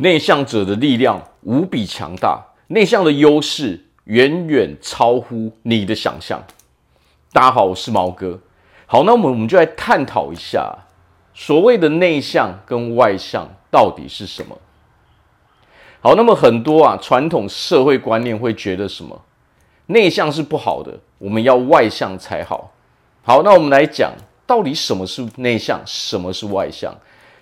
内向者的力量无比强大，内向的优势远远超乎你的想象。大家好，我是毛哥。好，那我们我们就来探讨一下，所谓的内向跟外向到底是什么？好，那么很多啊传统社会观念会觉得什么？内向是不好的，我们要外向才好。好，那我们来讲，到底什么是内向，什么是外向？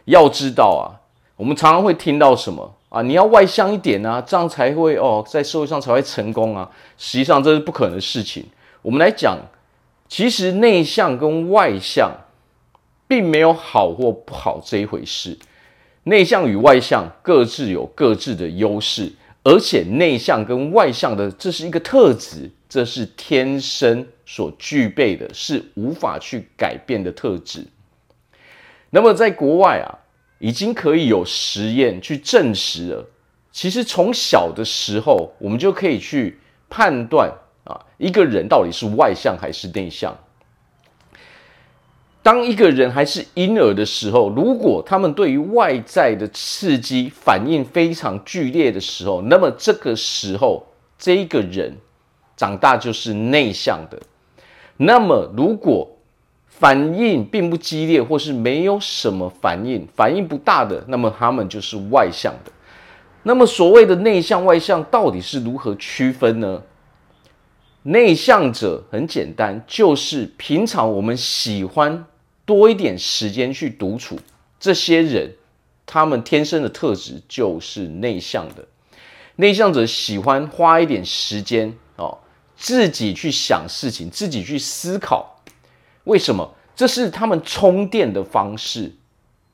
要知道啊，我们常常会听到什么啊？你要外向一点啊，这样才会哦，在社会上才会成功啊。实际上这是不可能的事情。我们来讲，其实内向跟外向并没有好或不好这一回事。内向与外向各自有各自的优势，而且内向跟外向的这是一个特质。这是天生所具备的，是无法去改变的特质。那么，在国外啊，已经可以有实验去证实了。其实从小的时候，我们就可以去判断啊，一个人到底是外向还是内向。当一个人还是婴儿的时候，如果他们对于外在的刺激反应非常剧烈的时候，那么这个时候，这一个人。长大就是内向的，那么如果反应并不激烈，或是没有什么反应，反应不大的，那么他们就是外向的。那么所谓的内向外向到底是如何区分呢？内向者很简单，就是平常我们喜欢多一点时间去独处，这些人他们天生的特质就是内向的。内向者喜欢花一点时间哦。自己去想事情，自己去思考，为什么？这是他们充电的方式，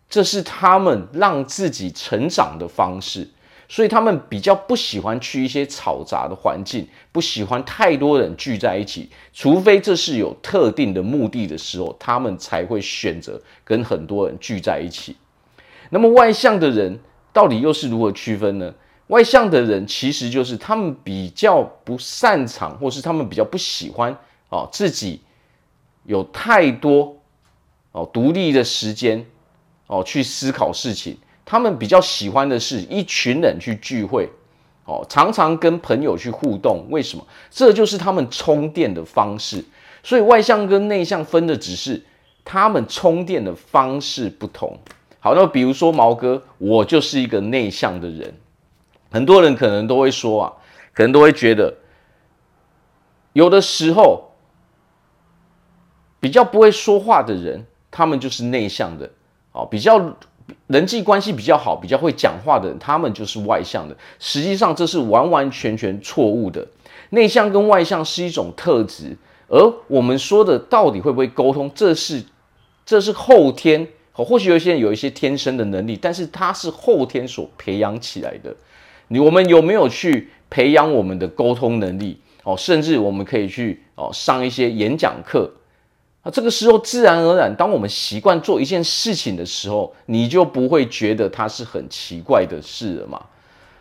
这是他们让自己成长的方式。所以他们比较不喜欢去一些嘈杂的环境，不喜欢太多人聚在一起，除非这是有特定的目的的时候，他们才会选择跟很多人聚在一起。那么外向的人到底又是如何区分呢？外向的人其实就是他们比较不擅长，或是他们比较不喜欢哦，自己有太多哦独立的时间哦去思考事情。他们比较喜欢的是一群人去聚会哦，常常跟朋友去互动。为什么？这就是他们充电的方式。所以外向跟内向分的只是他们充电的方式不同。好，那比如说毛哥，我就是一个内向的人。很多人可能都会说啊，可能都会觉得，有的时候比较不会说话的人，他们就是内向的哦；比较人际关系比较好、比较会讲话的人，他们就是外向的。实际上，这是完完全全错误的。内向跟外向是一种特质，而我们说的到底会不会沟通，这是这是后天哦。或许有些人有一些天生的能力，但是他是后天所培养起来的。你我们有没有去培养我们的沟通能力哦？甚至我们可以去哦上一些演讲课啊。这个时候自然而然，当我们习惯做一件事情的时候，你就不会觉得它是很奇怪的事了嘛。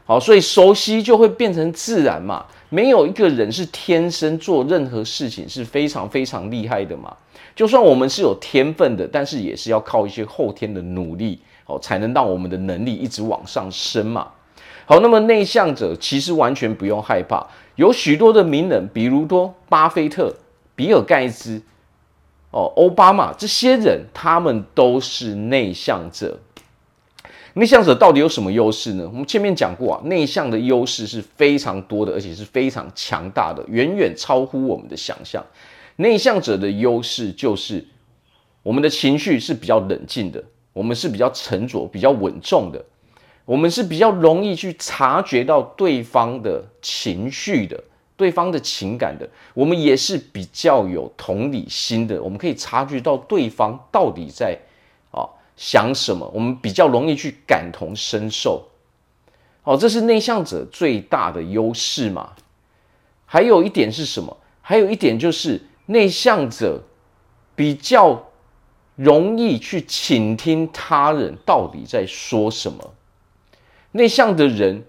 好，所以熟悉就会变成自然嘛。没有一个人是天生做任何事情是非常非常厉害的嘛。就算我们是有天分的，但是也是要靠一些后天的努力哦，才能让我们的能力一直往上升嘛。好，那么内向者其实完全不用害怕，有许多的名人，比如说巴菲特、比尔盖茨、哦、奥巴马这些人，他们都是内向者。内向者到底有什么优势呢？我们前面讲过啊，内向的优势是非常多的，而且是非常强大的，远远超乎我们的想象。内向者的优势就是我们的情绪是比较冷静的，我们是比较沉着、比较稳重的。我们是比较容易去察觉到对方的情绪的，对方的情感的。我们也是比较有同理心的，我们可以察觉到对方到底在啊想什么。我们比较容易去感同身受。哦，这是内向者最大的优势嘛。还有一点是什么？还有一点就是内向者比较容易去倾听他人到底在说什么。内向的人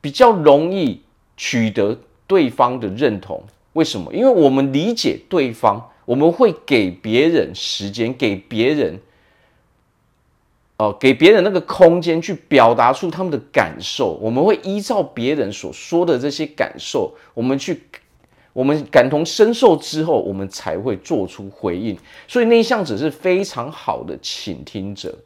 比较容易取得对方的认同，为什么？因为我们理解对方，我们会给别人时间，给别人哦、给别人那个空间去表达出他们的感受。我们会依照别人所说的这些感受，我们去，我们感同身受之后，我们才会做出回应。所以内向者是非常好的倾听者。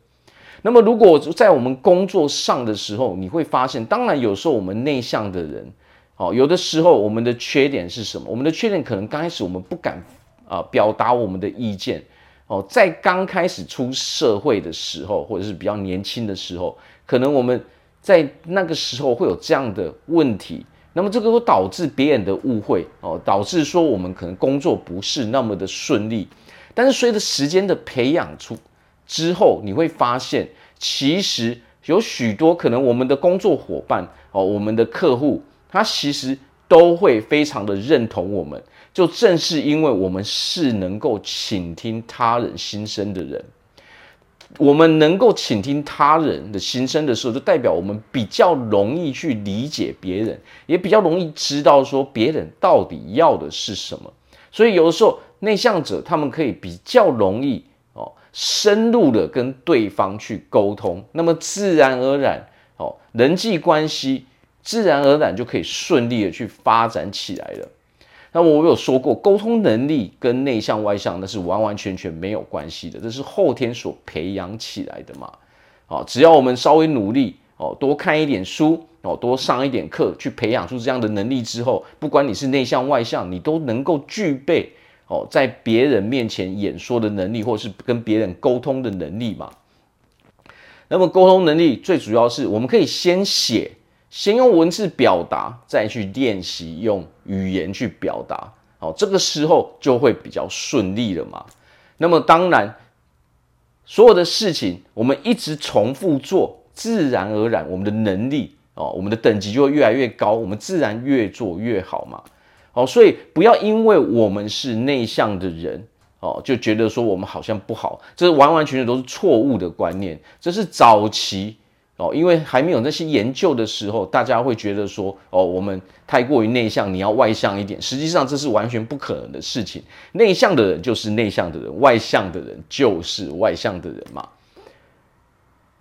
那么，如果在我们工作上的时候，你会发现，当然有时候我们内向的人，哦，有的时候我们的缺点是什么？我们的缺点可能刚开始我们不敢啊、表达我们的意见，哦，在刚开始出社会的时候，或者是比较年轻的时候，可能我们在那个时候会有这样的问题，那么这个会导致别人的误会，哦，导致说我们可能工作不是那么的顺利，但是随着时间的培养出。之后你会发现，其实有许多可能我们的工作伙伴哦，我们的客户，他其实都会非常的认同我们。就正是因为我们是能够倾听他人心声的人，我们能够倾听他人的心声的时候，就代表我们比较容易去理解别人，也比较容易知道说别人到底要的是什么。所以有的时候内向者他们可以比较容易哦。深入的跟对方去沟通，那么自然而然，哦，人际关系自然而然就可以顺利的去发展起来了。那么我有说过，沟通能力跟内向外向那是完完全全没有关系的，这是后天所培养起来的嘛。哦，只要我们稍微努力，哦，多看一点书，哦，多上一点课，去培养出这样的能力之后，不管你是内向外向，你都能够具备。哦，在别人面前演说的能力，或是跟别人沟通的能力嘛。那么沟通能力最主要是我们可以先写，先用文字表达，再去练习用语言去表达。哦，这个时候就会比较顺利了嘛。那么当然，所有的事情我们一直重复做，自然而然我们的能力哦，我们的等级就会越来越高，我们自然越做越好嘛。哦，所以不要因为我们是内向的人哦，就觉得说我们好像不好，这是完完全全都是错误的观念。这是早期哦，因为还没有那些研究的时候，大家会觉得说哦，我们太过于内向，你要外向一点。实际上这是完全不可能的事情。内向的人就是内向的人，外向的人就是外向的人嘛。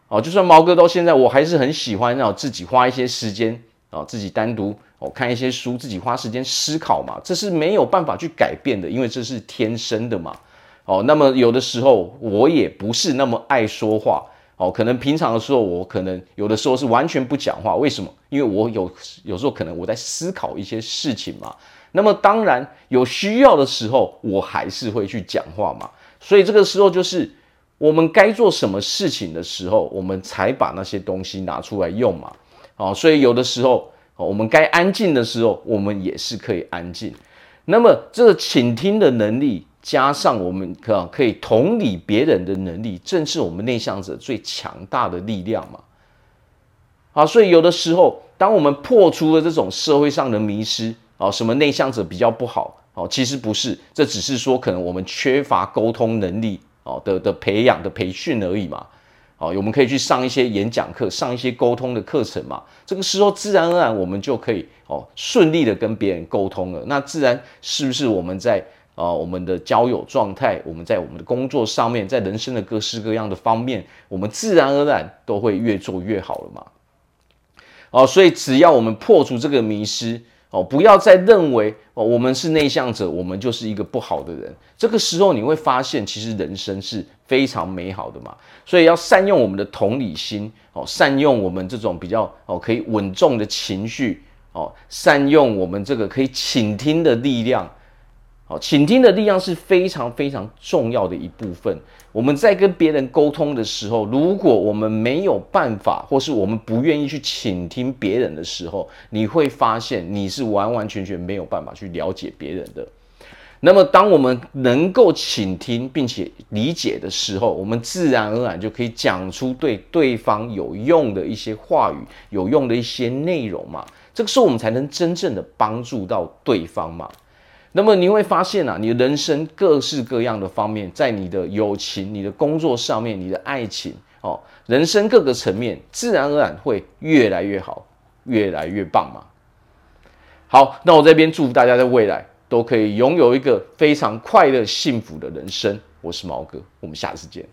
哦，就算毛哥到现在，我还是很喜欢让自己花一些时间哦，自己单独。哦，看一些书，自己花时间思考嘛，这是没有办法去改变的，因为这是天生的嘛。哦，那么有的时候我也不是那么爱说话，哦，可能平常的时候我可能有的时候是完全不讲话，为什么？因为我有有时候可能我在思考一些事情嘛。那么当然有需要的时候，我还是会去讲话嘛。所以这个时候就是我们该做什么事情的时候，我们才把那些东西拿出来用嘛。哦，所以有的时候。我们该安静的时候，我们也是可以安静。那么，这个倾听的能力，加上我们可可以同理别人的能力，正是我们内向者最强大的力量嘛。好，所以有的时候，当我们破除了这种社会上的迷失，啊，什么内向者比较不好，哦，其实不是，这只是说可能我们缺乏沟通能力，哦的的培养的培训而已嘛。哦，我们可以去上一些演讲课，上一些沟通的课程嘛。这个时候自然而然我们就可以哦顺利的跟别人沟通了。那自然是不是我们在呃我们的交友状态，我们在我们的工作上面，在人生的各式各样的方面，我们自然而然都会越做越好了嘛。哦，所以只要我们破除这个迷失。哦，不要再认为哦，我们是内向者，我们就是一个不好的人。这个时候你会发现，其实人生是非常美好的嘛。所以要善用我们的同理心哦，善用我们这种比较哦可以稳重的情绪哦，善用我们这个可以倾听的力量。好，倾听的力量是非常非常重要的一部分。我们在跟别人沟通的时候，如果我们没有办法，或是我们不愿意去倾听别人的时候，你会发现你是完完全全没有办法去了解别人的。那么，当我们能够倾听并且理解的时候，我们自然而然就可以讲出对对方有用的一些话语，有用的一些内容嘛。这个时候，我们才能真正的帮助到对方嘛。那么你会发现啊，你人生各式各样的方面，在你的友情、你的工作上面、你的爱情哦，人生各个层面，自然而然会越来越好，越来越棒嘛。好，那我这边祝福大家在未来都可以拥有一个非常快乐、幸福的人生。我是毛哥，我们下次见。